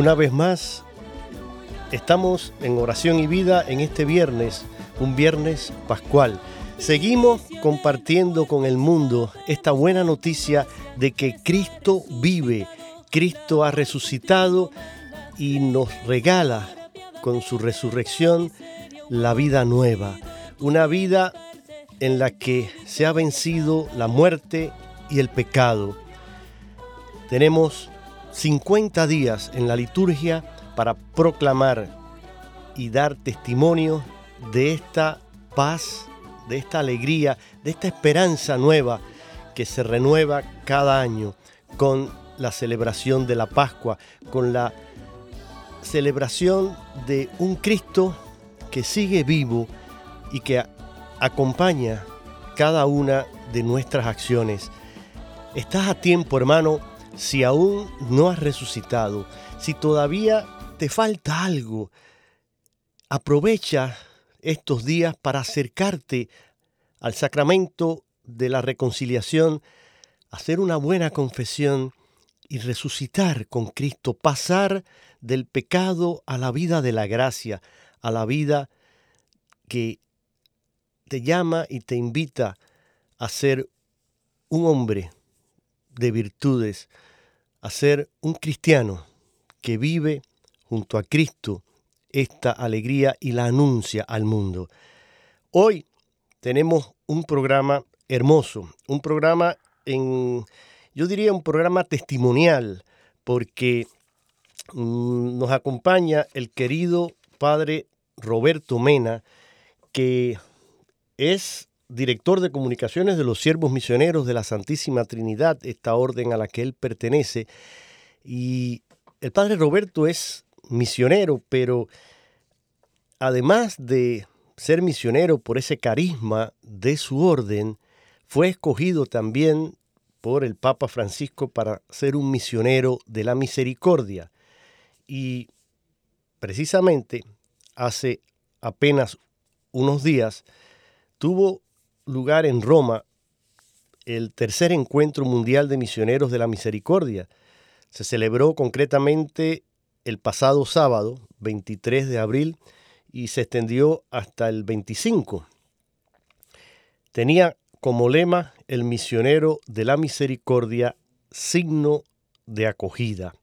Una vez más, estamos en oración y vida en este viernes, un viernes pascual. Seguimos compartiendo con el mundo esta buena noticia de que Cristo vive, Cristo ha resucitado y nos regala con su resurrección la vida nueva, una vida en la que se ha vencido la muerte y el pecado. Tenemos 50 días en la liturgia para proclamar y dar testimonio de esta paz, de esta alegría, de esta esperanza nueva que se renueva cada año con la celebración de la Pascua, con la celebración de un Cristo que sigue vivo y que acompaña cada una de nuestras acciones. Estás a tiempo, hermano, si aún no has resucitado, si todavía te falta algo, aprovecha estos días para acercarte al sacramento de la reconciliación, hacer una buena confesión y resucitar con Cristo, pasar del pecado a la vida de la gracia, a la vida que te llama y te invita a ser un hombre de virtudes, a ser un cristiano que vive junto a Cristo esta alegría y la anuncia al mundo. Hoy tenemos un programa hermoso, un programa en, yo diría un programa testimonial, porque nos acompaña el querido padre Roberto Mena, que es director de comunicaciones de los siervos misioneros de la Santísima Trinidad, esta orden a la que él pertenece. Y el padre Roberto es misionero, pero además de ser misionero por ese carisma de su orden, fue escogido también por el Papa Francisco para ser un misionero de la misericordia. Y precisamente hace apenas unos días tuvo lugar en Roma el tercer encuentro mundial de misioneros de la misericordia. Se celebró concretamente el pasado sábado, 23 de abril, y se extendió hasta el 25. Tenía como lema el misionero de la misericordia, signo de acogida.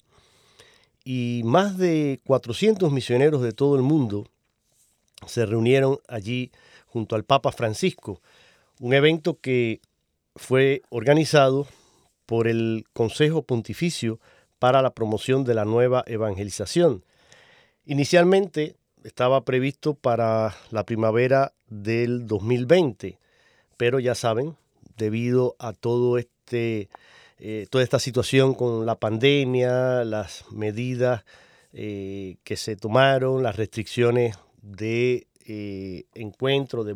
Y más de 400 misioneros de todo el mundo se reunieron allí junto al Papa Francisco, un evento que fue organizado por el Consejo Pontificio para la Promoción de la Nueva Evangelización. Inicialmente estaba previsto para la primavera del 2020, pero ya saben, debido a todo este, eh, toda esta situación con la pandemia, las medidas eh, que se tomaron, las restricciones de eh, encuentro, de,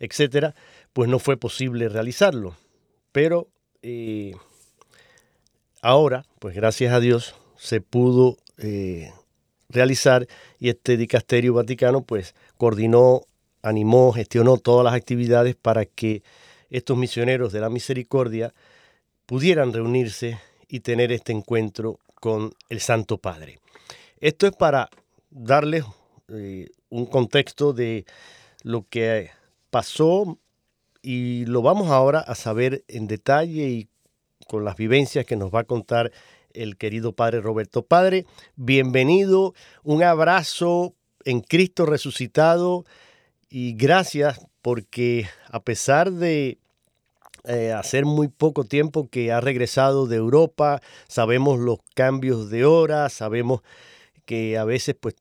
etcétera, pues no fue posible realizarlo. Pero ahora, pues gracias a Dios, se pudo realizar y este dicasterio vaticano pues coordinó, animó, gestionó todas las actividades para que estos misioneros de la misericordia pudieran reunirse y tener este encuentro con el Santo Padre. Esto es para darles eh, un contexto de lo que pasó y lo vamos ahora a saber en detalle y con las vivencias que nos va a contar el querido Padre Roberto. Padre, bienvenido, un abrazo en Cristo resucitado y gracias porque a pesar de eh, hacer muy poco tiempo que ha regresado de Europa, sabemos los cambios de hora, sabemos que a veces pues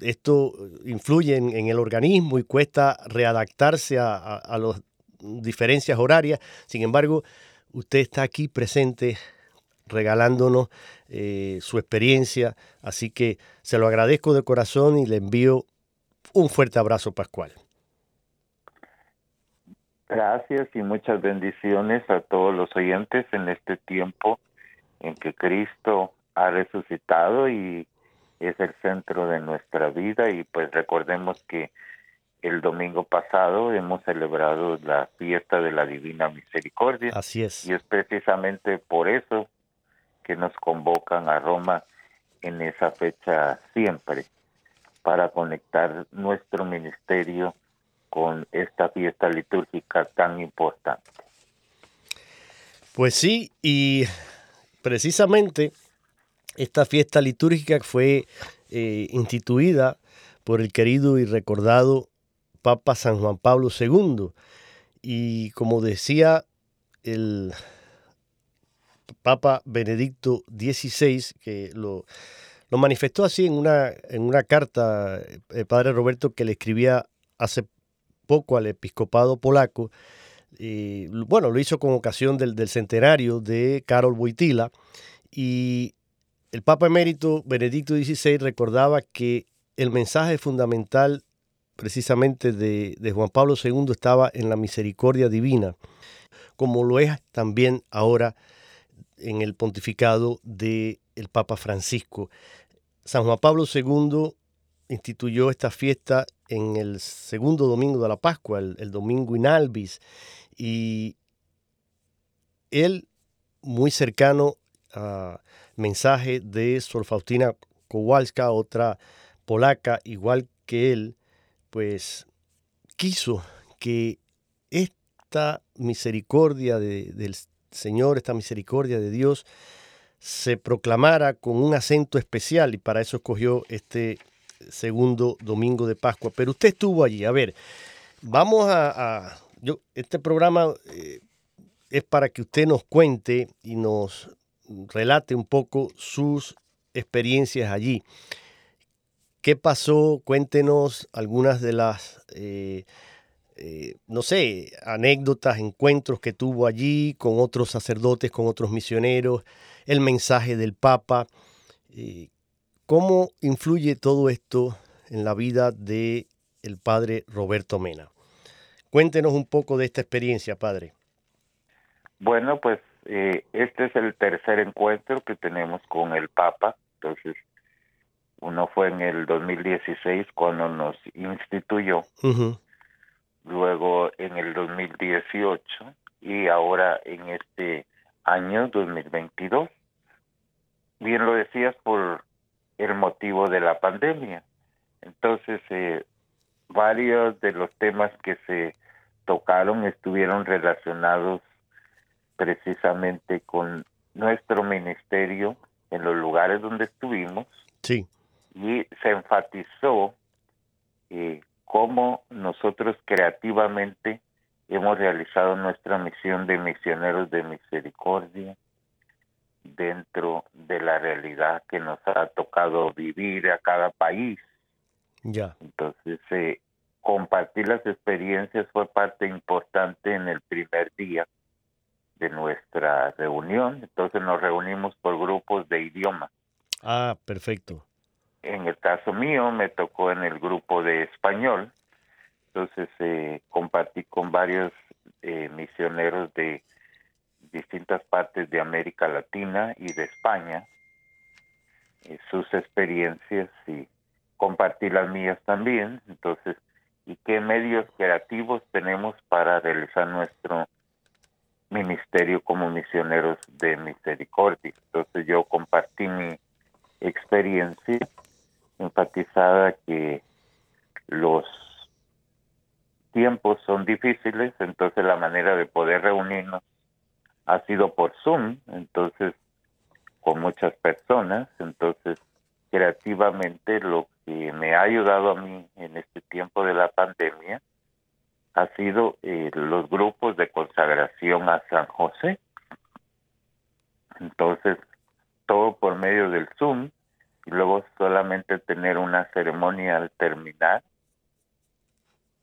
esto influye en, el organismo y cuesta readaptarse a, las diferencias horarias. Sin embargo, usted está aquí presente regalándonos eh, su experiencia. Así que se lo agradezco de corazón y le envío un fuerte abrazo, Pascual. Gracias y muchas bendiciones a todos los oyentes en este tiempo en que Cristo ha resucitado y es el centro de nuestra vida y pues recordemos que el domingo pasado hemos celebrado la fiesta de la Divina Misericordia. Así es. Y es precisamente por eso que nos convocan a Roma en esa fecha siempre para conectar nuestro ministerio con esta fiesta litúrgica tan importante. Pues sí, y precisamente esta fiesta litúrgica fue eh, instituida por el querido y recordado Papa San Juan Pablo II. Y como decía el Papa Benedicto XVI, que lo, manifestó así en una, en una carta, el eh, padre Roberto, que le escribía hace poco al episcopado polaco. Y, bueno, lo hizo con ocasión del, del centenario de Karol Wojtyla. Y el Papa emérito Benedicto XVI recordaba que el mensaje fundamental precisamente de, de, Juan Pablo II estaba en la misericordia divina, como lo es también ahora en el pontificado del el Papa Francisco. San Juan Pablo II instituyó esta fiesta en el segundo domingo de la Pascua, el, domingo Inalvis, y él, muy cercano a mensaje de Sor Faustina Kowalska, otra polaca igual que él, pues quiso que esta misericordia de, del Señor, esta misericordia de Dios, se proclamara con un acento especial y para eso escogió este segundo domingo de Pascua. Pero usted estuvo allí. A ver, vamos a... yo, este programa eh, es para que usted nos cuente y nos relate un poco sus experiencias allí. ¿Qué pasó? Cuéntenos algunas de las, eh, eh, no sé, anécdotas, encuentros que tuvo allí con otros sacerdotes, con otros misioneros, el mensaje del Papa. Eh, ¿Cómo influye todo esto en la vida de el padre Roberto Mena? Cuéntenos un poco de esta experiencia, padre. Bueno, pues este es el tercer encuentro que tenemos con el Papa. Entonces, uno fue en el 2016 cuando nos instituyó, luego en el 2018 y ahora en este año 2022. Bien lo decías por el motivo de la pandemia. Entonces, eh, varios de los temas que se tocaron estuvieron relacionados precisamente con nuestro ministerio en los lugares donde estuvimos. Sí y se enfatizó eh, cómo nosotros creativamente hemos realizado nuestra misión de misioneros de misericordia dentro de la realidad que nos ha tocado vivir a cada país. Ya. Entonces, eh, compartir las experiencias fue parte importante en el primer día de nuestra reunión. Entonces nos reunimos por grupos de idioma. Ah, perfecto en el caso mío me tocó en el grupo de español, entonces eh, compartí con varios eh, misioneros de distintas partes de América Latina y de España, eh, sus experiencias y compartí las mías también, entonces, y qué medios creativos tenemos para realizar nuestro ministerio como misioneros de misericordia. Entonces yo compartí mi experiencia enfatizada que los tiempos son difíciles, entonces la manera de poder reunirnos ha sido por Zoom, entonces con muchas personas, entonces creativamente lo que me ha ayudado a mí en este tiempo de la pandemia ha sido eh, los grupos de consagración a San José. Entonces, todo por medio del Zoom, y luego solamente tener una ceremonia al terminar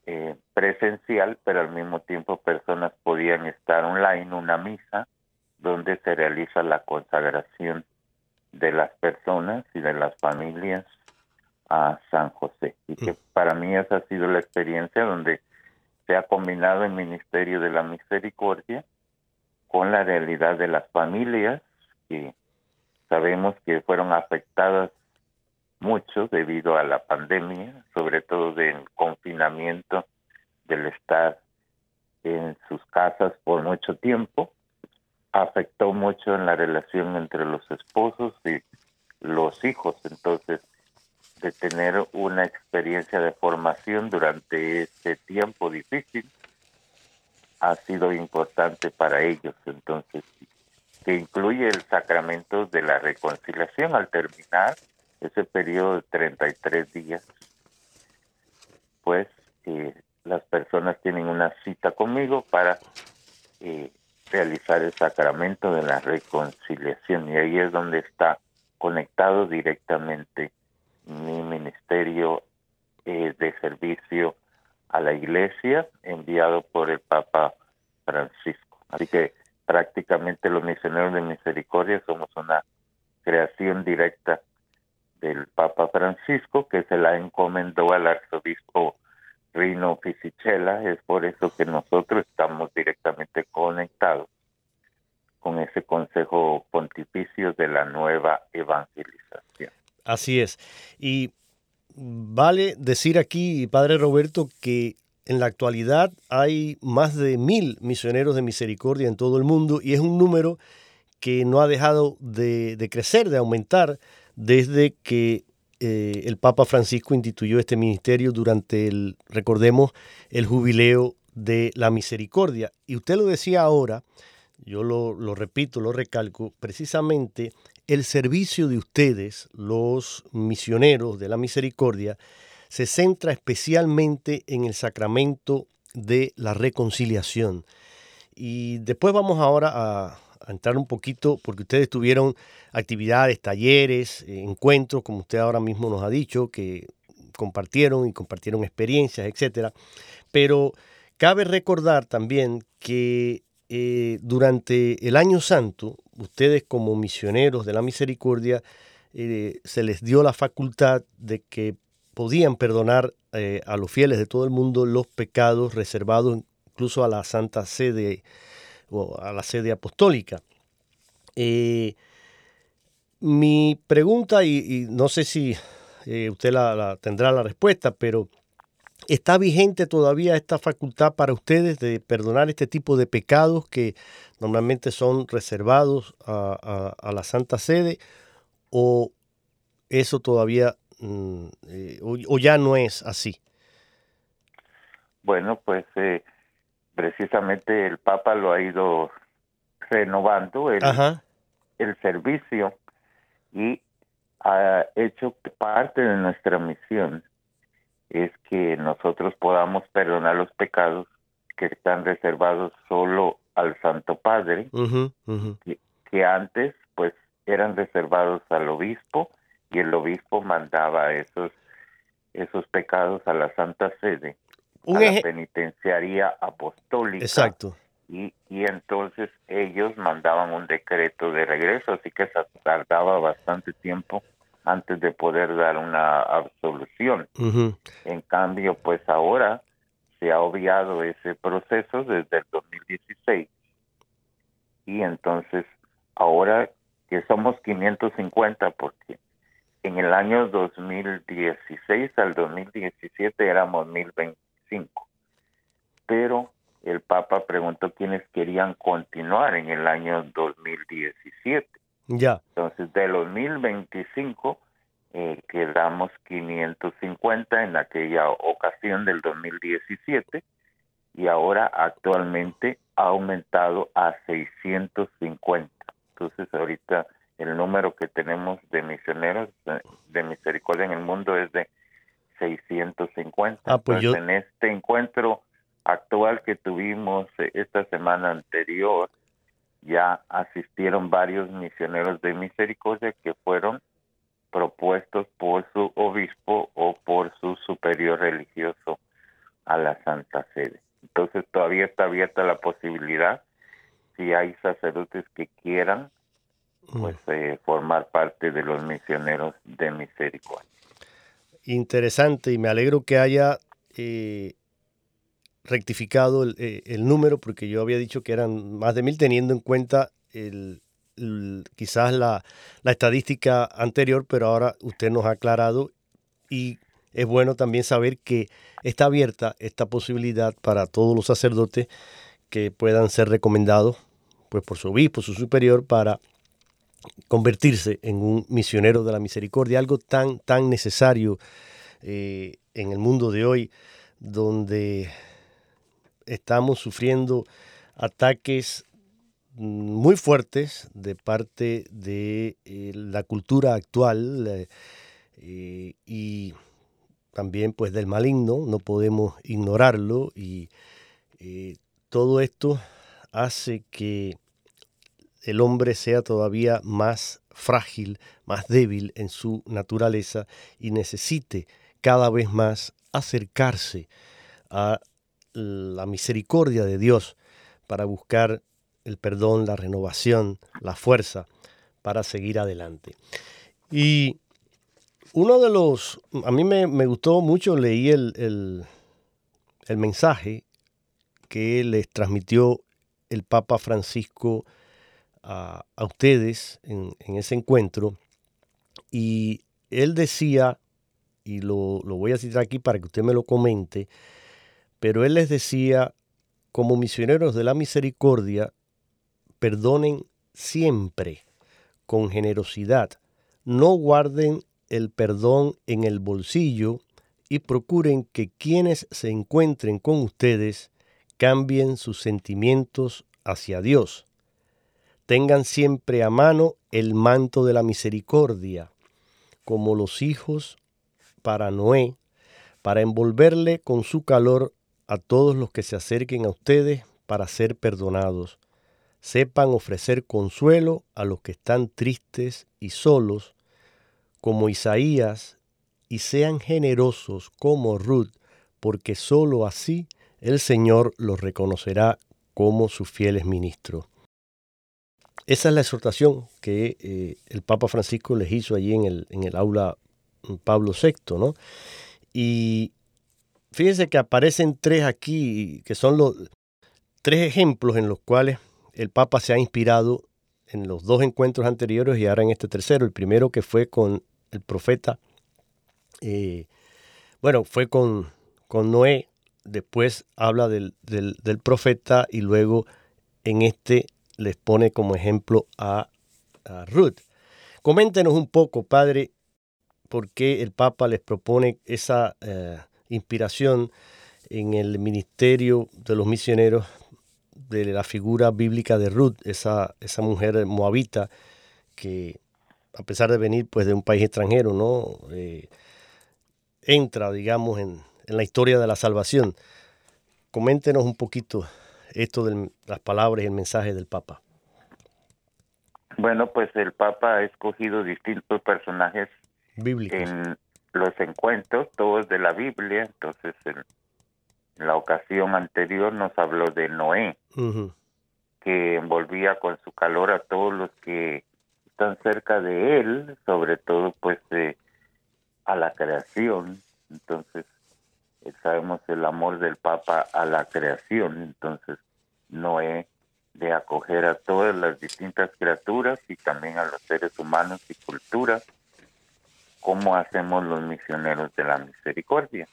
eh, presencial, pero al mismo tiempo personas podían estar online, una misa donde se realiza la consagración de las personas y de las familias a San José. Y que mm. para mí esa ha sido la experiencia donde se ha combinado el Ministerio de la Misericordia con la realidad de las familias que sabemos que fueron afectadas mucho debido a la pandemia, sobre todo del confinamiento, del estar en sus casas por mucho tiempo, afectó mucho en la relación entre los esposos y los hijos. Entonces, de tener una experiencia de formación durante este tiempo difícil ha sido importante para ellos. Entonces, que incluye el sacramento de la reconciliación al terminar ese periodo de 33 días, pues eh, las personas tienen una cita conmigo para eh, realizar el sacramento de la reconciliación y ahí es donde está conectado directamente mi ministerio eh, de servicio a la iglesia enviado por el Papa Francisco. Así que prácticamente los misioneros de misericordia somos una creación directa del Papa Francisco, que se la encomendó al arzobispo Rino Fisichella. Es por eso que nosotros estamos directamente conectados con ese Consejo Pontificio de la Nueva Evangelización. Así es. Y vale decir aquí, Padre Roberto, que en la actualidad hay más de mil misioneros de misericordia en todo el mundo y es un número que no ha dejado de, de crecer, de aumentar desde que eh, el Papa Francisco instituyó este ministerio durante el, recordemos, el jubileo de la misericordia. Y usted lo decía ahora, yo lo, lo repito, lo recalco, precisamente el servicio de ustedes, los misioneros de la misericordia, se centra especialmente en el sacramento de la reconciliación. Y después vamos ahora a, entrar un poquito, porque ustedes tuvieron actividades, talleres, eh, encuentros, como usted ahora mismo nos ha dicho, que compartieron y compartieron experiencias, etcétera. Pero cabe recordar también que eh, durante el año santo, ustedes como misioneros de la misericordia, eh, se les dio la facultad de que podían perdonar a los fieles de todo el mundo los pecados reservados incluso a la Santa Sede o a la sede apostólica. Eh, mi pregunta, y, no sé si eh, usted la, tendrá la respuesta, pero ¿está vigente todavía esta facultad para ustedes de perdonar este tipo de pecados que normalmente son reservados a, la Santa Sede? ¿O eso todavía Mm, eh, o, ya no es así? Bueno, pues precisamente el Papa lo ha ido renovando el, el servicio y ha hecho parte de nuestra misión es que nosotros podamos perdonar los pecados que están reservados solo al Santo Padre, Que, que, antes pues eran reservados al obispo y el obispo mandaba esos esos pecados a la Santa Sede, a la penitenciaría apostólica. Exacto. Y, y entonces ellos mandaban un decreto de regreso, así que se tardaba bastante tiempo antes de poder dar una absolución. En cambio, pues ahora se ha obviado ese proceso desde el 2016 y entonces ahora que somos 550 porque en el año 2016 al 2017 éramos 1025, pero el Papa preguntó quiénes querían continuar en el año 2017. Ya. Entonces, de los 1025 eh, quedamos 550 en aquella ocasión del 2017 y ahora actualmente ha aumentado a 650. Entonces, ahorita el número que tenemos de misioneros de, misericordia en el mundo es de 650. Ah, pues en este encuentro actual que tuvimos eh, esta semana anterior, ya asistieron varios misioneros de misericordia que fueron propuestos por su obispo o por su superior religioso a la Santa Sede. Entonces todavía está abierta la posibilidad, si hay sacerdotes que quieran pues eh, formar parte de los misioneros de misericordia. Interesante y me alegro que haya eh, rectificado eh, el, número porque yo había dicho que eran más de mil teniendo en cuenta el, quizás la, la, estadística anterior, pero ahora usted nos ha aclarado y es bueno también saber que está abierta esta posibilidad para todos los sacerdotes que puedan ser recomendados pues por su obispo, su superior, para convertirse en un misionero de la misericordia, algo tan, tan necesario eh, en el mundo de hoy, donde estamos sufriendo ataques muy fuertes de parte de eh, la cultura actual eh, y también pues del maligno, no podemos ignorarlo y todo esto hace que el hombre sea todavía más frágil, más débil en su naturaleza y necesite cada vez más acercarse a la misericordia de Dios para buscar el perdón, la renovación, la fuerza para seguir adelante. Y uno de los, a mí me, gustó mucho, leí el, el, mensaje que les transmitió el Papa Francisco a, ustedes en, ese encuentro y él decía, y lo, lo voy a citar aquí para que usted me lo comente, pero él les decía, como misioneros de la misericordia, perdonen siempre con generosidad, no guarden el perdón en el bolsillo y procuren que quienes se encuentren con ustedes cambien sus sentimientos hacia Dios. Tengan siempre a mano el manto de la misericordia, como los hijos para Noé, para envolverle con su calor a todos los que se acerquen a ustedes para ser perdonados. Sepan ofrecer consuelo a los que están tristes y solos, como Isaías, y sean generosos como Ruth, porque sólo así el Señor los reconocerá como sus fieles ministros. Esa es la exhortación que eh, el Papa Francisco les hizo allí en el, en el aula Pablo VI, ¿no? Y fíjense que aparecen tres aquí, que son los tres ejemplos en los cuales el Papa se ha inspirado en los dos encuentros anteriores y ahora en este tercero. El primero que fue con el profeta, eh, bueno, fue con, con Noé, después habla del, del, profeta y luego en este les pone como ejemplo a, Ruth. Coméntenos un poco, padre, por qué el Papa les propone esa eh, inspiración en el ministerio de los misioneros de la figura bíblica de Ruth, esa, esa mujer moabita que a pesar de venir pues de un país extranjero, ¿no? Eh, entra, digamos, en, en la historia de la salvación. Coméntenos un poquito esto de las palabras y el mensaje del Papa. Bueno, pues el Papa ha escogido distintos personajes bíblicos en los encuentros, todos de la Biblia. Entonces, en la ocasión anterior nos habló de Noé, que envolvía con su calor a todos los que están cerca de él, sobre todo pues a la creación. Entonces, sabemos el amor del Papa a la creación, entonces Noé de acoger a todas las distintas criaturas y también a los seres humanos y culturas, como hacemos los misioneros de la misericordia.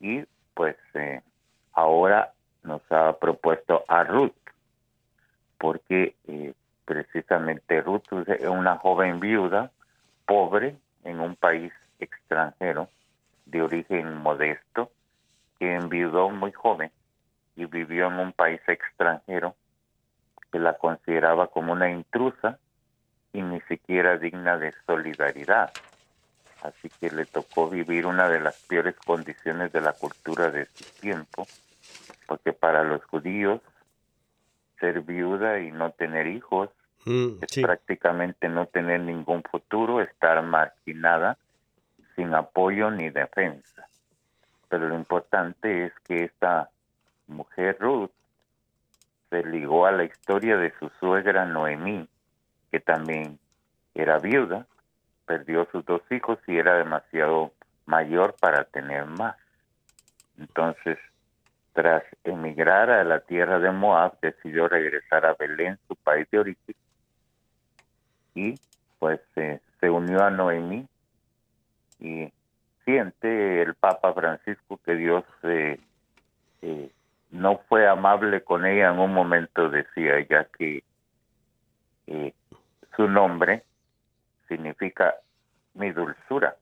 Y pues eh, ahora nos ha propuesto a Ruth, porque eh, precisamente Ruth es una joven viuda, pobre, en un país extranjero, de origen modesto, que enviudó muy joven y vivió en un país extranjero que la consideraba como una intrusa y ni siquiera digna de solidaridad. Así que le tocó vivir una de las peores condiciones de la cultura de su tiempo, porque para los judíos ser viuda y no tener hijos mm, es prácticamente no tener ningún futuro, estar marginada sin apoyo ni defensa. Pero lo importante es que esta mujer Ruth se ligó a la historia de su suegra Noemí, que también era viuda, perdió sus dos hijos y era demasiado mayor para tener más. Entonces, tras emigrar a la tierra de Moab, decidió regresar a Belén, su país de origen, y pues se unió a Noemí y siente el Papa Francisco que Dios eh, eh, no fue amable con ella en un momento, decía ella que eh, su nombre significa mi dulzura.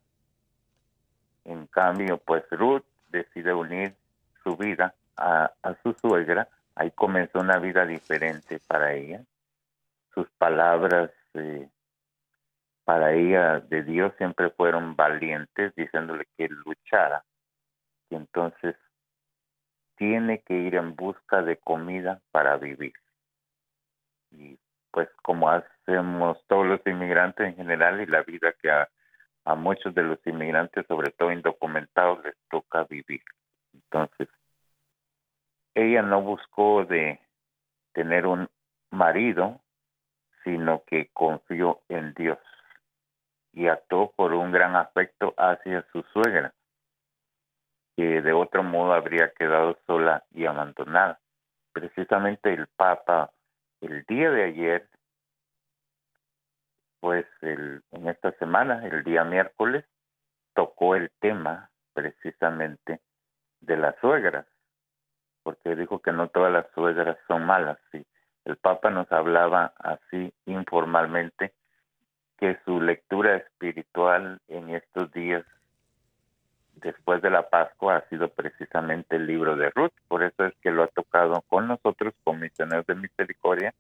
En cambio, pues Ruth decide unir su vida a, a su suegra, ahí comenzó una vida diferente para ella. Sus palabras eh, para ella de Dios siempre fueron valientes, diciéndole que luchara. Y entonces tiene que ir en busca de comida para vivir. Y pues como hacemos todos los inmigrantes en general y la vida que a, muchos de los inmigrantes, sobre todo indocumentados, les toca vivir. Entonces, ella no buscó de tener un marido, sino que confió en Dios y actuó por un gran afecto hacia su suegra, que de otro modo habría quedado sola y abandonada. Precisamente el Papa, el día de ayer, pues en esta semana, el día miércoles, tocó el tema precisamente de las suegras, porque dijo que no todas las suegras son malas. Sí. El Papa nos hablaba así informalmente que su lectura espiritual en estos días después de la Pascua ha sido precisamente el libro de Ruth, por eso es que lo ha tocado con nosotros, con misioneros de misericordia,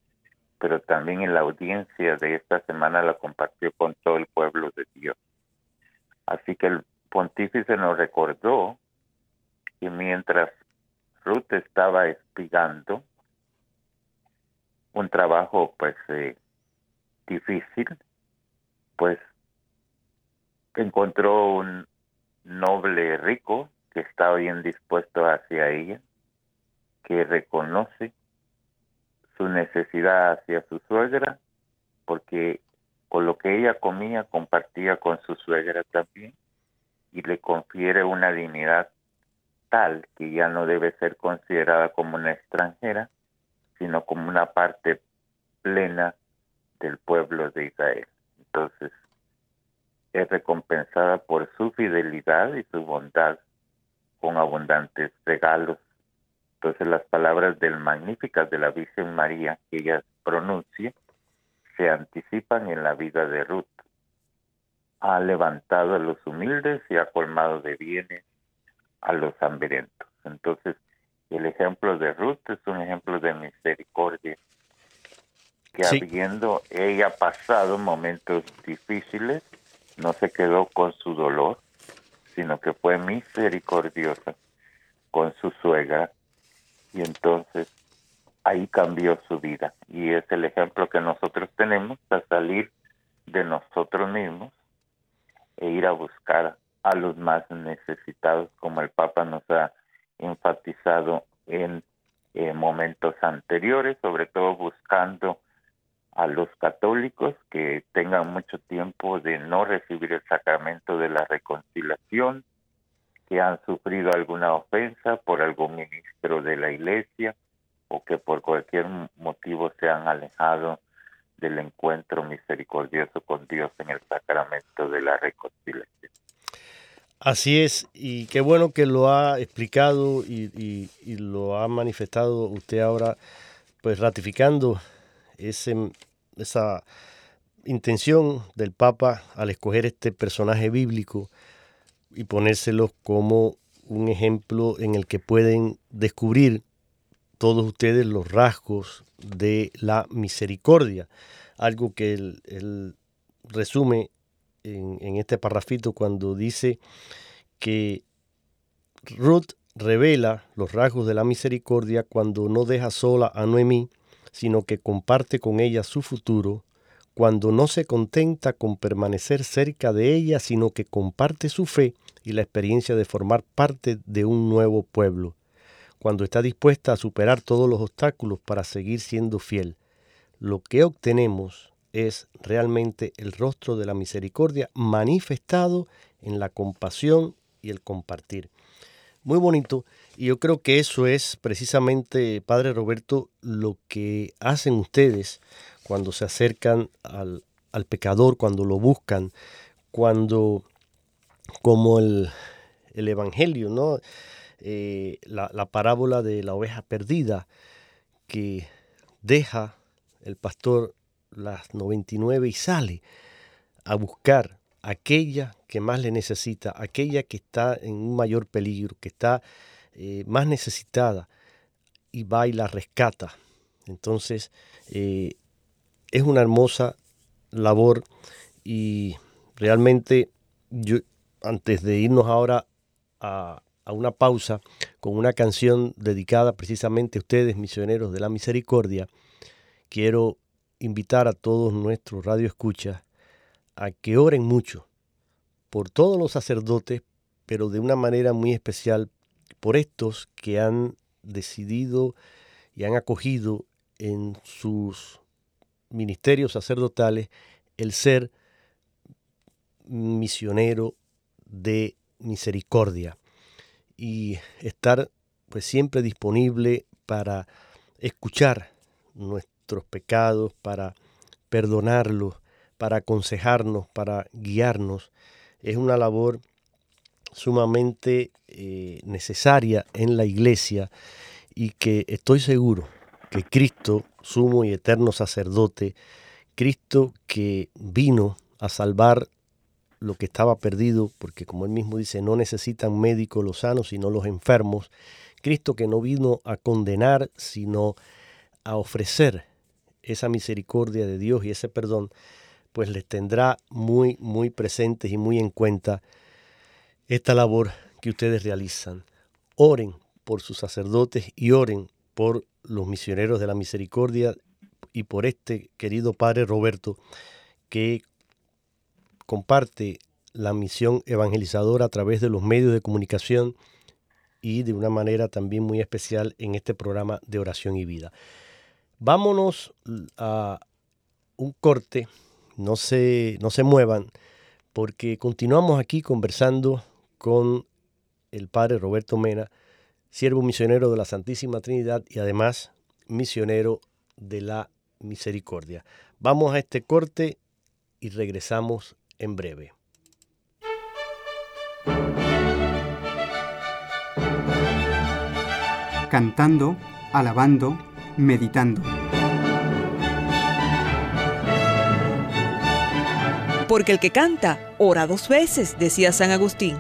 pero también en la audiencia de esta semana la compartió con todo el pueblo de Dios. Así que el pontífice nos recordó que mientras Ruth estaba espigando, un trabajo pues eh, difícil, pues encontró un noble rico que está bien dispuesto hacia ella, que reconoce su necesidad hacia su suegra, porque con lo que ella comía compartía con su suegra también y le confiere una dignidad tal que ya no debe ser considerada como una extranjera, sino como una parte plena del pueblo de Israel. Entonces, es recompensada por su fidelidad y su bondad con abundantes regalos. Entonces las palabras del Magníficas de la Virgen María que ella pronuncia se anticipan en la vida de Ruth. Ha levantado a los humildes y ha colmado de bienes a los hambrientos. Entonces, el ejemplo de Ruth es un ejemplo de misericordia, que habiendo ella pasado momentos difíciles, no se quedó con su dolor, sino que fue misericordiosa con su suegra y entonces ahí cambió su vida. Y es el ejemplo que nosotros tenemos para salir de nosotros mismos e ir a buscar a los más necesitados, como el Papa nos ha enfatizado en eh, momentos anteriores, sobre todo buscando a los católicos que tengan mucho tiempo de no recibir el sacramento de la reconciliación, que han sufrido alguna ofensa por algún ministro de la iglesia o que por cualquier motivo se han alejado del encuentro misericordioso con Dios en el sacramento de la reconciliación. Así es, y qué bueno que lo ha explicado y, y lo ha manifestado usted ahora, pues ratificando ese, esa intención del Papa al escoger este personaje bíblico y ponérselo como un ejemplo en el que pueden descubrir todos ustedes los rasgos de la misericordia, algo que él, resume en, en, este parrafito cuando dice que Ruth revela los rasgos de la misericordia cuando no deja sola a Noemí sino que comparte con ella su futuro, cuando no se contenta con permanecer cerca de ella, sino que comparte su fe y la experiencia de formar parte de un nuevo pueblo, cuando está dispuesta a superar todos los obstáculos para seguir siendo fiel. Lo que obtenemos es realmente el rostro de la misericordia manifestado en la compasión y el compartir. Muy bonito y yo creo que eso es precisamente, Padre Roberto, lo que hacen ustedes cuando se acercan al, pecador, cuando lo buscan, cuando, como el, Evangelio, ¿no? Eh, la, la parábola de la oveja perdida, que deja el pastor las 99 y sale a buscar aquella que más le necesita, aquella que está en un mayor peligro, que está eh, más necesitada y va y la rescata. Entonces, eh, es una hermosa labor y realmente yo, antes de irnos ahora a, a una pausa con una canción dedicada precisamente a ustedes, misioneros de la misericordia, quiero invitar a todos nuestros radioescuchas a que oren mucho por todos los sacerdotes, pero de una manera muy especial por estos que han decidido y han acogido en sus ministerios sacerdotales el ser misionero de misericordia y estar pues siempre disponible para escuchar nuestros pecados, para perdonarlos, para aconsejarnos, para guiarnos. Es una labor sumamente eh, necesaria en la iglesia y que estoy seguro que Cristo, sumo y eterno sacerdote, Cristo que vino a salvar lo que estaba perdido, porque como él mismo dice, no necesitan médicos los sanos, sino los enfermos, Cristo que no vino a condenar, sino a ofrecer esa misericordia de Dios y ese perdón, pues les tendrá muy, muy presentes y muy en cuenta esta labor que ustedes realizan. Oren por sus sacerdotes y oren por los misioneros de la misericordia y por este querido Padre Roberto que comparte la misión evangelizadora a través de los medios de comunicación y de una manera también muy especial en este programa de oración y vida. Vámonos a un corte, no se, no se muevan, porque continuamos aquí conversando con el Padre Roberto Mena, siervo misionero de la Santísima Trinidad y además misionero de la Misericordia. Vamos a este corte y regresamos en breve. Cantando, alabando, meditando. Porque el que canta, ora dos veces, decía San Agustín.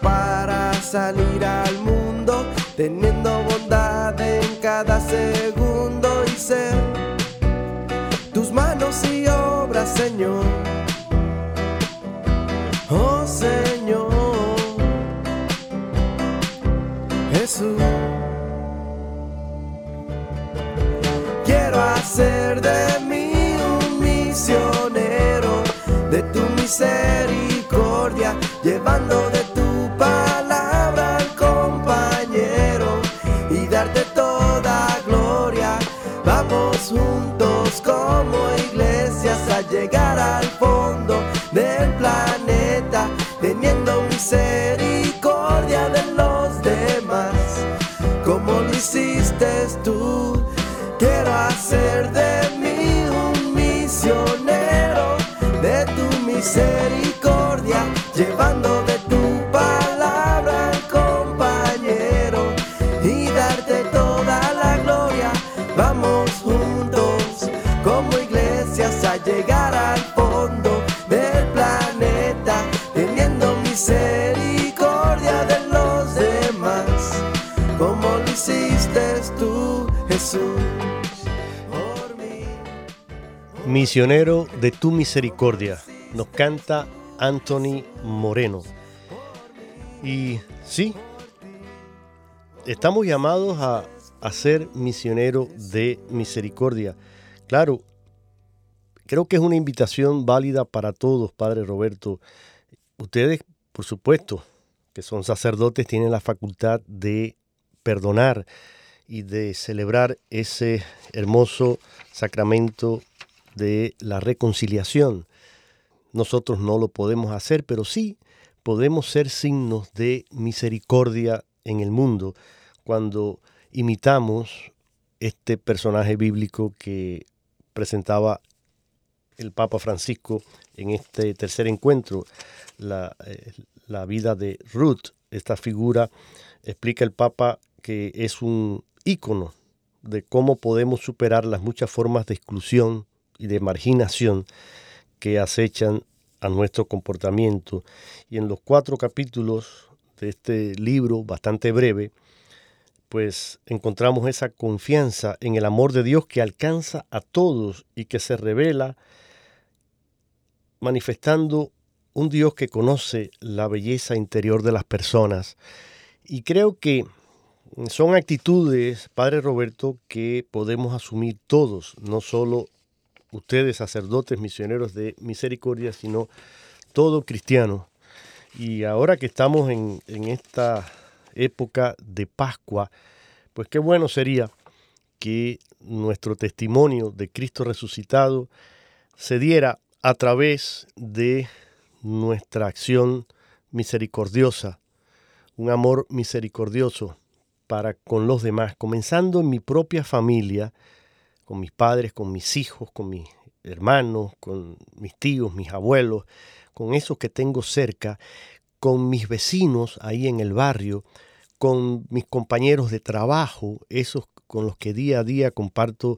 Para salir al mundo, teniendo bondad en cada segundo y ser tus manos y obras, Señor. Misionero de tu misericordia, nos canta Anthony Moreno. Y sí, estamos llamados a, ser misioneros de misericordia. Claro, creo que es una invitación válida para todos, Padre Roberto. Ustedes, por supuesto, que son sacerdotes, tienen la facultad de perdonar y de celebrar ese hermoso sacramento de la reconciliación. Nosotros no lo podemos hacer, pero sí podemos ser signos de misericordia en el mundo cuando imitamos este personaje bíblico que presentaba el Papa Francisco en este tercer encuentro, la, eh, la vida de Ruth. Esta figura explica el Papa que es un ícono de cómo podemos superar las muchas formas de exclusión y de marginación que acechan a nuestro comportamiento. Y en los cuatro capítulos de este libro, bastante breve, pues encontramos esa confianza en el amor de Dios que alcanza a todos y que se revela manifestando un Dios que conoce la belleza interior de las personas. Y creo que son actitudes, Padre Roberto, que podemos asumir todos, no solo ustedes, sacerdotes, misioneros de misericordia, sino todo cristiano. Y ahora que estamos en, en esta época de Pascua, pues qué bueno sería que nuestro testimonio de Cristo resucitado se diera a través de nuestra acción misericordiosa, un amor misericordioso para con los demás, comenzando en mi propia familia, con mis padres, con mis hijos, con mis hermanos, con mis tíos, mis abuelos, con esos que tengo cerca, con mis vecinos ahí en el barrio, con mis compañeros de trabajo, esos con los que día a día comparto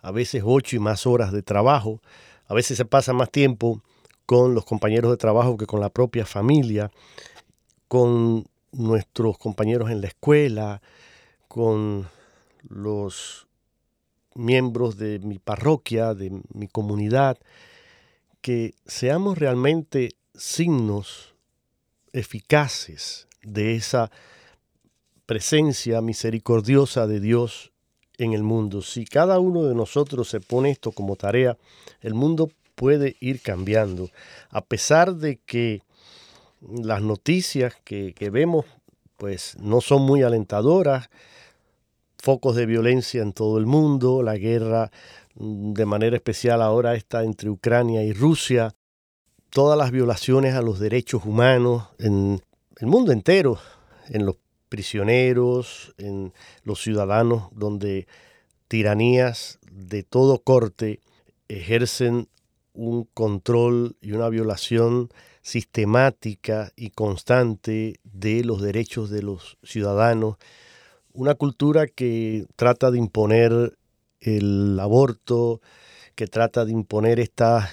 a veces ocho y más horas de trabajo, a veces se pasa más tiempo con los compañeros de trabajo que con la propia familia, con nuestros compañeros en la escuela, con los miembros de mi parroquia, de mi comunidad, que seamos realmente signos eficaces de esa presencia misericordiosa de Dios en el mundo. Si cada uno de nosotros se pone esto como tarea, el mundo puede ir cambiando. A pesar de que las noticias que, vemos pues no son muy alentadoras, focos de violencia en todo el mundo, la guerra mm, de manera especial ahora está entre Ucrania y Rusia, todas las violaciones a los derechos humanos en el mundo entero, en los prisioneros, en los ciudadanos, donde tiranías de todo corte ejercen un control y una violación sistemática y constante de los derechos de los ciudadanos, una cultura que trata de imponer el aborto, que trata de imponer esta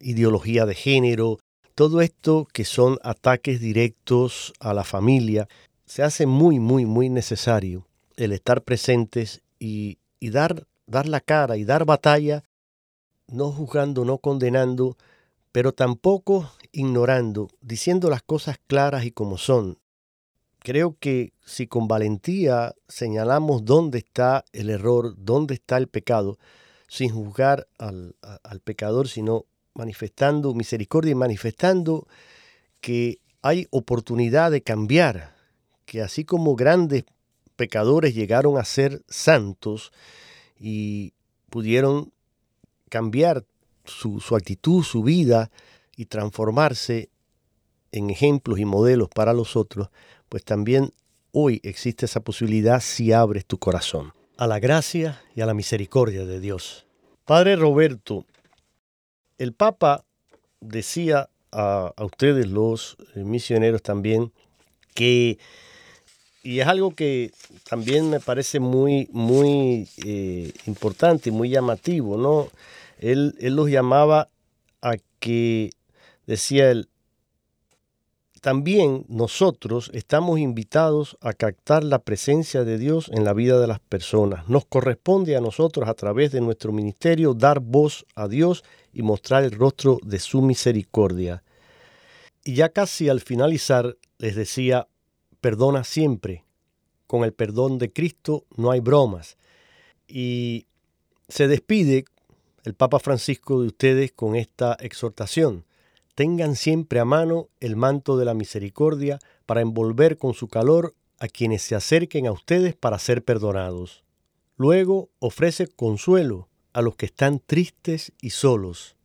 ideología de género, todo esto que son ataques directos a la familia, se hace muy, muy, muy necesario el estar presentes y, y dar, dar la cara y dar batalla no juzgando, no condenando, pero tampoco ignorando, diciendo las cosas claras y como son. Creo que si con valentía señalamos dónde está el error, dónde está el pecado, sin juzgar al, al pecador, sino manifestando misericordia y manifestando que hay oportunidad de cambiar, que así como grandes pecadores llegaron a ser santos y pudieron cambiar su, actitud, su vida y transformarse en ejemplos y modelos para los otros, pues también hoy existe esa posibilidad si abres tu corazón a la gracia y a la misericordia de Dios. Padre Roberto, el Papa decía a, ustedes los eh, misioneros también que, y es algo que también me parece muy, muy eh, importante y muy llamativo, ¿no? él, los llamaba a que, decía él, también nosotros estamos invitados a captar la presencia de Dios en la vida de las personas. Nos corresponde a nosotros a través de nuestro ministerio dar voz a Dios y mostrar el rostro de su misericordia. Y ya casi al finalizar les decía, perdona siempre, con el perdón de Cristo no hay bromas. Y se despide el Papa Francisco de ustedes con esta exhortación. Tengan siempre a mano el manto de la misericordia para envolver con su calor a quienes se acerquen a ustedes para ser perdonados. Luego ofrece consuelo a los que están tristes y solos.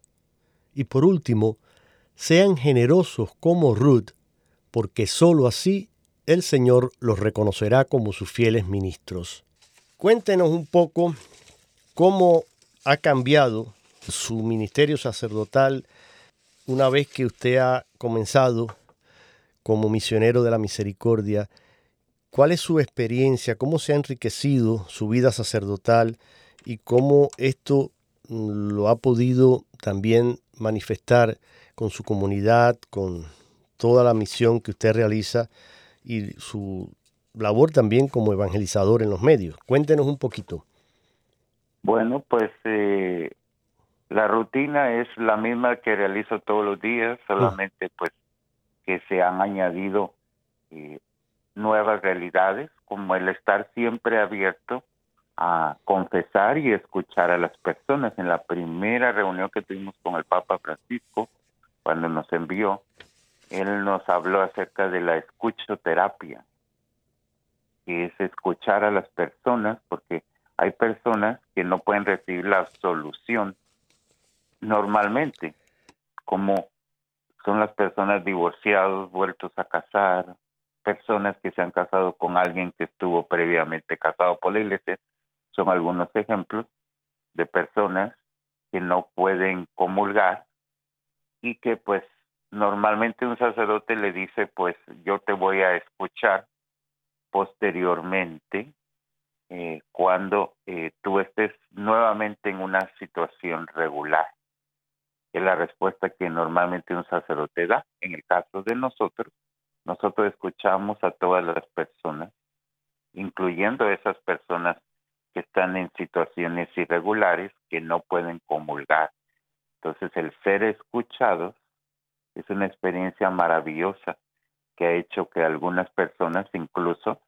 Y por último, sean generosos como Ruth, porque sólo así el Señor los reconocerá como sus fieles ministros. Cuéntenos un poco cómo ha cambiado su ministerio sacerdotal una vez que usted ha comenzado como misionero de la misericordia. ¿Cuál es su experiencia? ¿Cómo se ha enriquecido su vida sacerdotal? ¿Y cómo esto lo ha podido también manifestar con su comunidad, con toda la misión que usted realiza y su labor también como evangelizador en los medios. Cuéntenos un poquito. Bueno, pues eh, la rutina es la misma que realizo todos los días, solamente pues que se han añadido eh, nuevas realidades, como el estar siempre abierto a confesar y escuchar a las personas. En la primera reunión que tuvimos con el Papa Francisco, cuando nos envió, él nos habló acerca de la escuchoterapia, que es escuchar a las personas, porque hay personas que no pueden recibir la solución normalmente, como son las personas divorciadas, vueltos a casar, personas que se han casado con alguien que estuvo previamente casado por la iglesia, son algunos ejemplos de personas que no pueden comulgar y que pues normalmente un sacerdote le dice, pues yo te voy a escuchar posteriormente eh, cuando eh, tú estés nuevamente en una situación regular. Es la respuesta que normalmente un sacerdote da. En el caso de nosotros, nosotros escuchamos a todas las personas, incluyendo esas personas que están en situaciones irregulares que no pueden comulgar. Entonces, el ser escuchados es una experiencia maravillosa que ha hecho que algunas personas incluso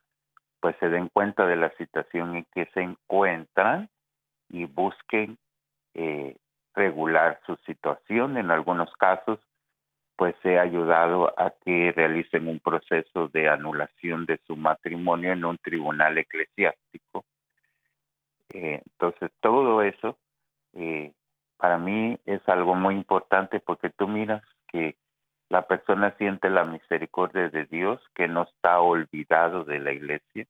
pues se den cuenta de la situación en que se encuentran y busquen eh, regular su situación. En algunos casos, pues ha ayudado a que realicen un proceso de anulación de su matrimonio en un tribunal eclesiástico. Eh, entonces, todo eso eh, para mí es algo muy importante porque tú miras que la persona siente la misericordia de Dios, que no está olvidado de la iglesia,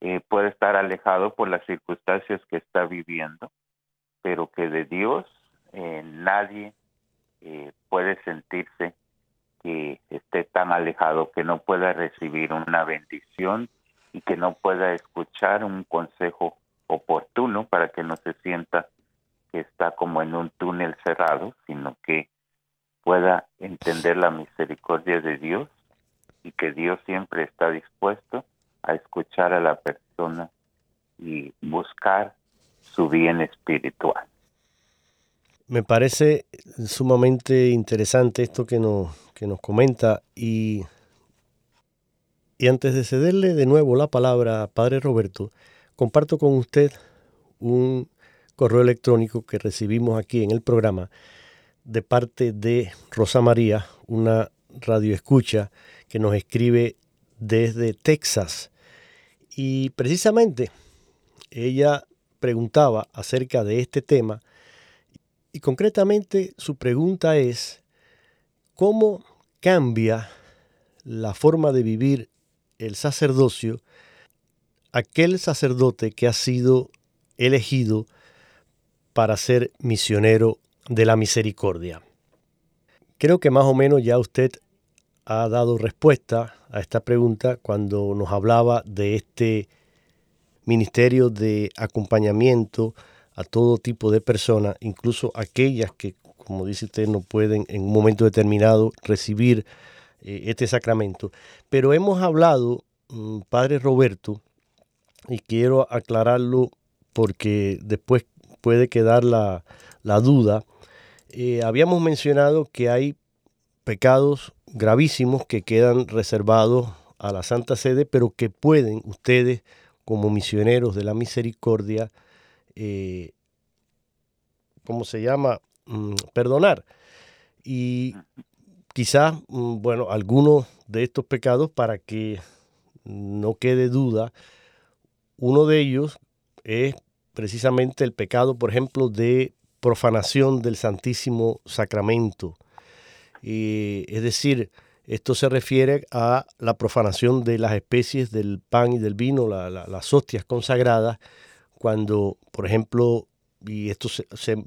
eh, puede estar alejado por las circunstancias que está viviendo, pero que de Dios eh, nadie eh, puede sentirse que esté tan alejado, que no pueda recibir una bendición y que no pueda escuchar un consejo oportuno para que no se sienta que está como en un túnel cerrado, sino que pueda entender la misericordia de Dios y que Dios siempre está dispuesto a escuchar a la persona y buscar su bien espiritual. Me parece sumamente interesante esto que nos, que nos comenta y, y antes de cederle de nuevo la palabra a Padre Roberto, comparto con usted un correo electrónico que recibimos aquí en el programa de parte de Rosa María, una radioescucha que nos escribe desde Texas. Y precisamente ella preguntaba acerca de este tema y concretamente su pregunta es, ¿cómo cambia la forma de vivir el sacerdocio aquel sacerdote que ha sido elegido para ser misionero de la misericordia? Creo que más o menos ya usted ha dado respuesta a esta pregunta cuando nos hablaba de este ministerio de acompañamiento a todo tipo de personas, incluso aquellas que, como dice usted, no pueden en un momento determinado recibir eh, este sacramento. Pero hemos hablado, mm, Padre Roberto, y quiero aclararlo porque después puede quedar la, duda, eh, habíamos mencionado que hay pecados gravísimos que quedan reservados a la Santa Sede, pero que pueden ustedes, como misioneros de la misericordia, eh, ¿cómo se llama? Mm, perdonar. Y quizás, mm, bueno, algunos de estos pecados, para que no quede duda, uno de ellos es precisamente el pecado, por ejemplo, de profanación del Santísimo Sacramento. es decir, esto se refiere a la profanación de las especies del pan y del vino, las hostias consagradas, cuando, por ejemplo, y esto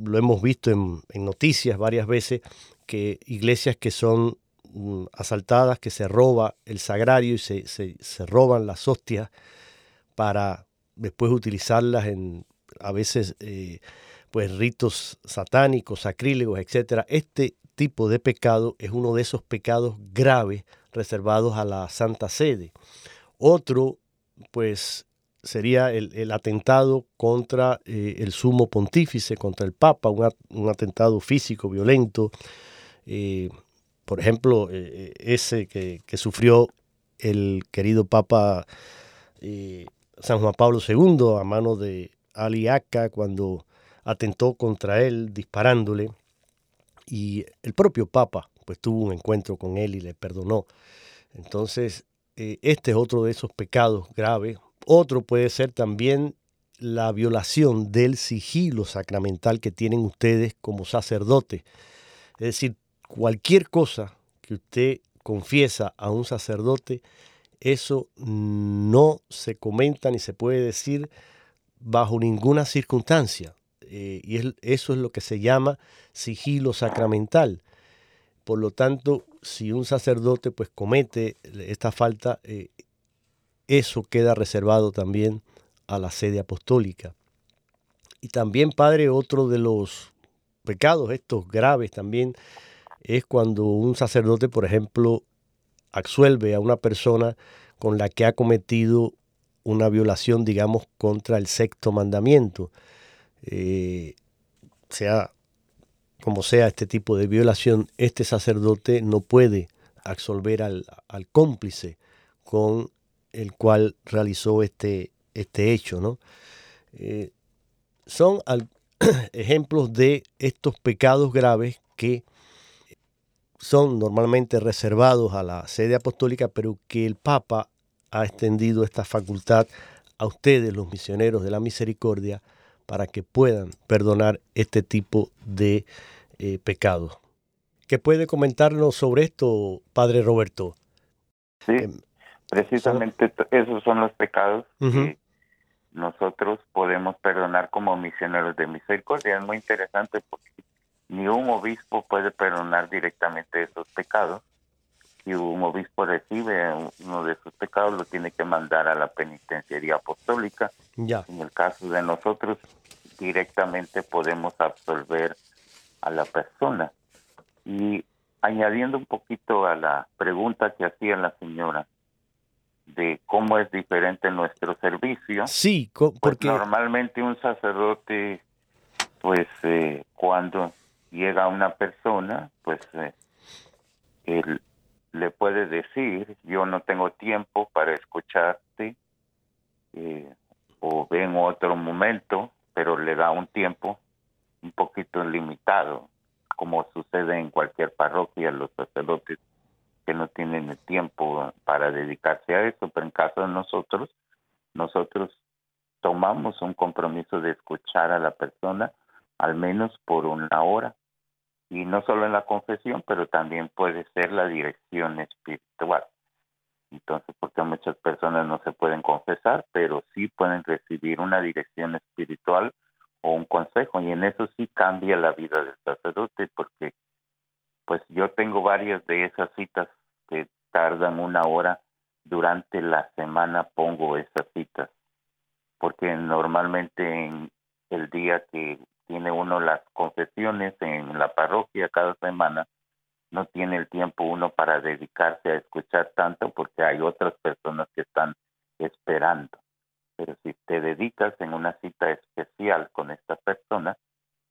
lo hemos visto en, noticias varias veces, que iglesias que son mm, asaltadas, que se roba el sagrario y se, se roban las hostias para después utilizarlas en a veces eh, pues ritos satánicos, sacrílegos, etcétera. Este tipo de pecado es uno de esos pecados graves reservados a la Santa Sede. Otro, pues, sería el, atentado contra eh, el sumo pontífice, contra el Papa, un, atentado físico, violento. Eh, por ejemplo, ese que, sufrió el querido Papa San Juan Pablo II a mano de Aliaca cuando atentó contra él disparándole y el propio Papa pues tuvo un encuentro con él y le perdonó. Entonces, eh, este es otro de esos pecados graves. Otro puede ser también la violación del sigilo sacramental que tienen ustedes como sacerdotes. Es decir, cualquier cosa que usted confiesa a un sacerdote, eso no se comenta ni se puede decir bajo ninguna circunstancia. Eh, y eso es lo que se llama sigilo sacramental. Por lo tanto, si un sacerdote pues comete esta falta, eh, eso queda reservado también a la sede apostólica. Y también, Padre, otro de los pecados, estos graves también, es cuando un sacerdote, por ejemplo, absuelve a una persona con la que ha cometido una violación, digamos, contra el sexto mandamiento. Eh, sea como sea este tipo de violación, este sacerdote no puede absolver al, cómplice con el cual realizó este, este hecho. ¿no? Eh, son ejemplos de estos pecados graves que son normalmente reservados a la sede apostólica, pero que el Papa ha extendido esta facultad a ustedes, los misioneros de la misericordia, para que puedan perdonar este tipo de eh, pecados. ¿Qué puede comentarnos sobre esto, Padre Roberto? Sí, em, precisamente esos son los pecados que nosotros podemos perdonar como misioneros de misericordia. Es muy interesante porque ni un obispo puede perdonar directamente esos pecados, si un obispo recibe uno de sus pecados, lo tiene que mandar a la penitenciaría apostólica. Ya. En el caso de nosotros, directamente podemos absolver a la persona. Y añadiendo un poquito a la pregunta que hacía la señora de cómo es diferente nuestro servicio. Sí, pues porque normalmente un sacerdote, pues eh, cuando llega una persona, pues eh, el, le puede decir, yo no tengo tiempo para escucharte, eh, o ven otro momento, pero le da un tiempo un poquito limitado, como sucede en cualquier parroquia, los sacerdotes que no tienen el tiempo para dedicarse a eso, pero en caso de nosotros, nosotros tomamos un compromiso de escuchar a la persona al menos por una hora y no solo en la confesión, pero también puede ser la dirección espiritual. Entonces, porque muchas personas no se pueden confesar, pero sí pueden recibir una dirección espiritual o un consejo, y en eso sí cambia la vida del sacerdote, porque pues yo tengo varias de esas citas que tardan una hora, durante la semana pongo esas citas, porque normalmente en el día que tiene uno las confesiones en la parroquia cada semana, no tiene el tiempo uno para dedicarse a escuchar tanto porque hay otras personas que están esperando. Pero si te dedicas en una cita especial con esta persona,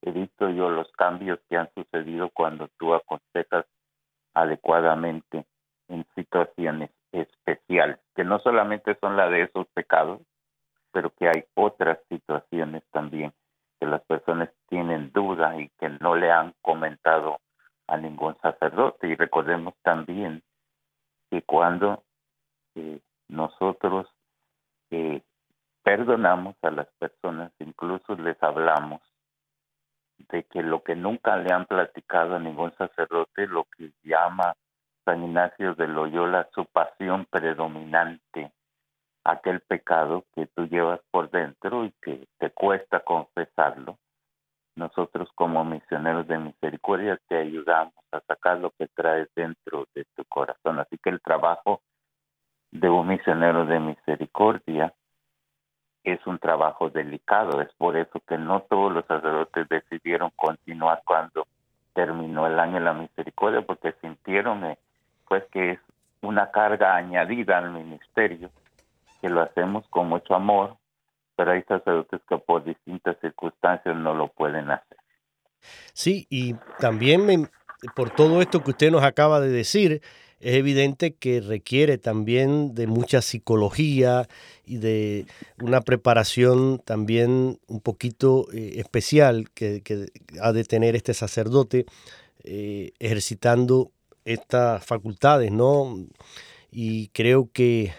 he visto yo los cambios que han sucedido cuando tú aconsejas adecuadamente en situaciones especial, que no solamente son la de esos pecados, pero que hay otras situaciones también que las personas tienen duda y que no le han comentado a ningún sacerdote. Y recordemos también que cuando eh, nosotros eh, perdonamos a las personas, incluso les hablamos de que lo que nunca le han platicado a ningún sacerdote, lo que llama San Ignacio de Loyola su pasión predominante, aquel pecado que tú llevas por dentro y que te cuesta confesarlo. Nosotros como misioneros de misericordia te ayudamos a sacar lo que traes dentro de tu corazón. Así que el trabajo de un misionero de misericordia es un trabajo delicado. Es por eso que no todos los sacerdotes decidieron continuar cuando terminó el año de la misericordia, porque sintieron eh, pues que es una carga añadida al ministerio, que lo hacemos con mucho amor, pero hay sacerdotes que por distintas circunstancias no lo pueden hacer. Sí, y también por todo esto que usted nos acaba de decir, es evidente que requiere también de mucha psicología y de una preparación también un poquito eh, especial que, ha de tener este sacerdote eh, ejercitando estas facultades, ¿no? Y creo que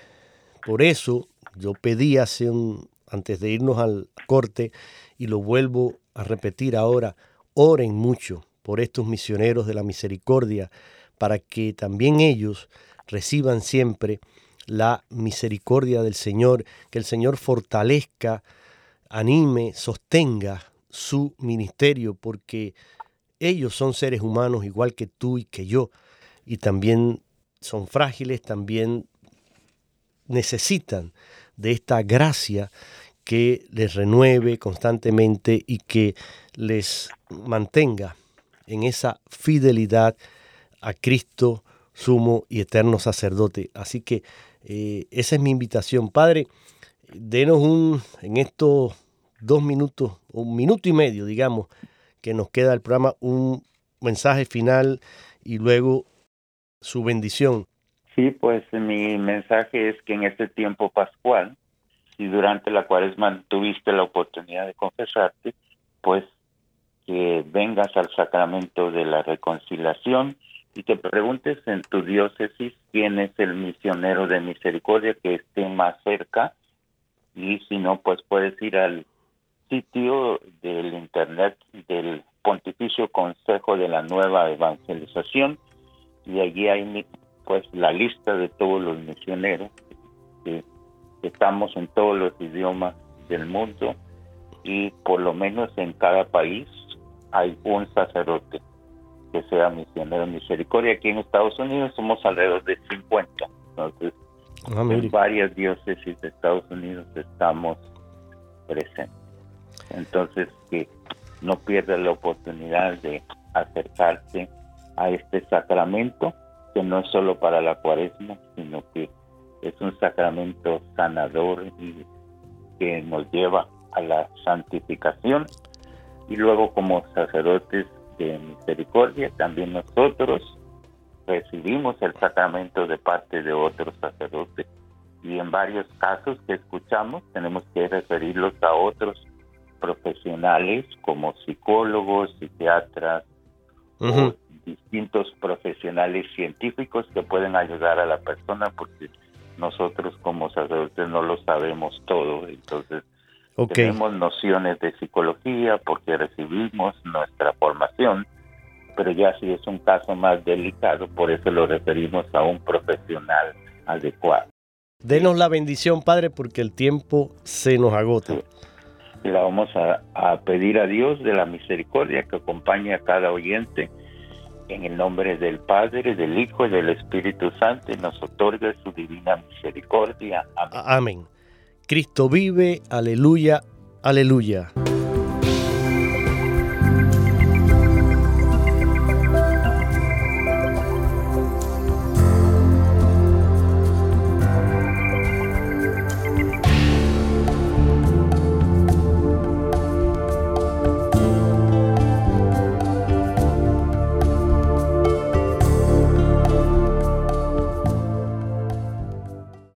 por eso yo pedí hace un, antes de irnos al corte, y lo vuelvo a repetir ahora, oren mucho por estos misioneros de la misericordia, para que también ellos reciban siempre la misericordia del Señor, que el Señor fortalezca, anime, sostenga su ministerio, porque ellos son seres humanos igual que tú y que yo, y también son frágiles, también necesitan de esta gracia que les renueve constantemente y que les mantenga en esa fidelidad a Cristo, sumo y eterno sacerdote. Así que eh, esa es mi invitación. Padre, denos un, en estos dos minutos, un minuto y medio, digamos, que nos queda el programa, un mensaje final y luego su bendición. Sí, pues mi mensaje es que en este tiempo pascual, si durante la cuaresma tuviste la oportunidad de confesarte, pues que vengas al sacramento de la reconciliación y te preguntes en tu diócesis quién es el misionero de misericordia que esté más cerca y si no, pues puedes ir al sitio del internet del Pontificio Consejo de la Nueva Evangelización y allí hay pues la lista de todos los misioneros que estamos en todos los idiomas del mundo y por lo menos en cada país hay un sacerdote que sea misionero misericordia. Aquí en Estados Unidos somos alrededor de 50. Entonces, ah, en varias diócesis de Estados Unidos estamos presentes. Entonces, que no pierda la oportunidad de acercarse a este sacramento, que no es solo para la cuaresma, sino que es un sacramento sanador y que nos lleva a la santificación. Y luego como sacerdotes de misericordia, también nosotros recibimos el sacramento de parte de otros sacerdotes y en varios casos que escuchamos tenemos que referirlos a otros profesionales como psicólogos, psiquiatras o distintos profesionales científicos que pueden ayudar a la persona porque nosotros como sacerdotes no lo sabemos todo, entonces tenemos nociones de psicología porque recibimos nuestra formación, pero ya si es un caso más delicado, por eso lo referimos a un profesional adecuado. Denos la bendición, Padre, porque el tiempo se nos agota. La vamos a, a pedir a Dios de la misericordia que acompañe a cada oyente en el nombre del Padre, del Hijo y del Espíritu Santo nos otorgue su divina misericordia. Amén. Amén. Cristo vive, aleluya, aleluya.